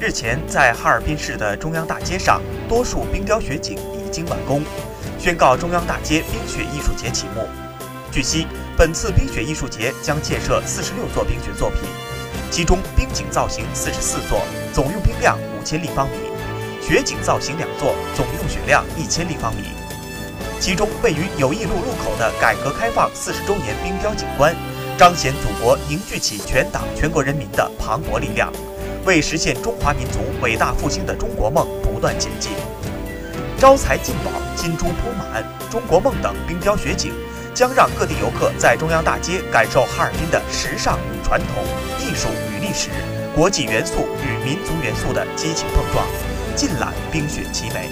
日前，在哈尔滨市的中央大街上，多数冰雕雪景已经完工，宣告中央大街冰雪艺术节启幕。据悉，本次冰雪艺术节将建设四十六座冰雪作品，其中冰景造型四十四座，总用冰量五千立方米；雪景造型两座，总用雪量一千立方米。其中，位于友谊路路口的改革开放四十周年冰雕景观，彰显祖国凝聚起全党全国人民的磅礴力量。为实现中华民族伟大复兴的中国梦不断前进，招财进宝、金珠铺满、中国梦等冰雕雪景，将让各地游客在中央大街感受哈尔滨的时尚与传统、艺术与历史、国际元素与民族元素的激情碰撞，尽览冰雪奇美。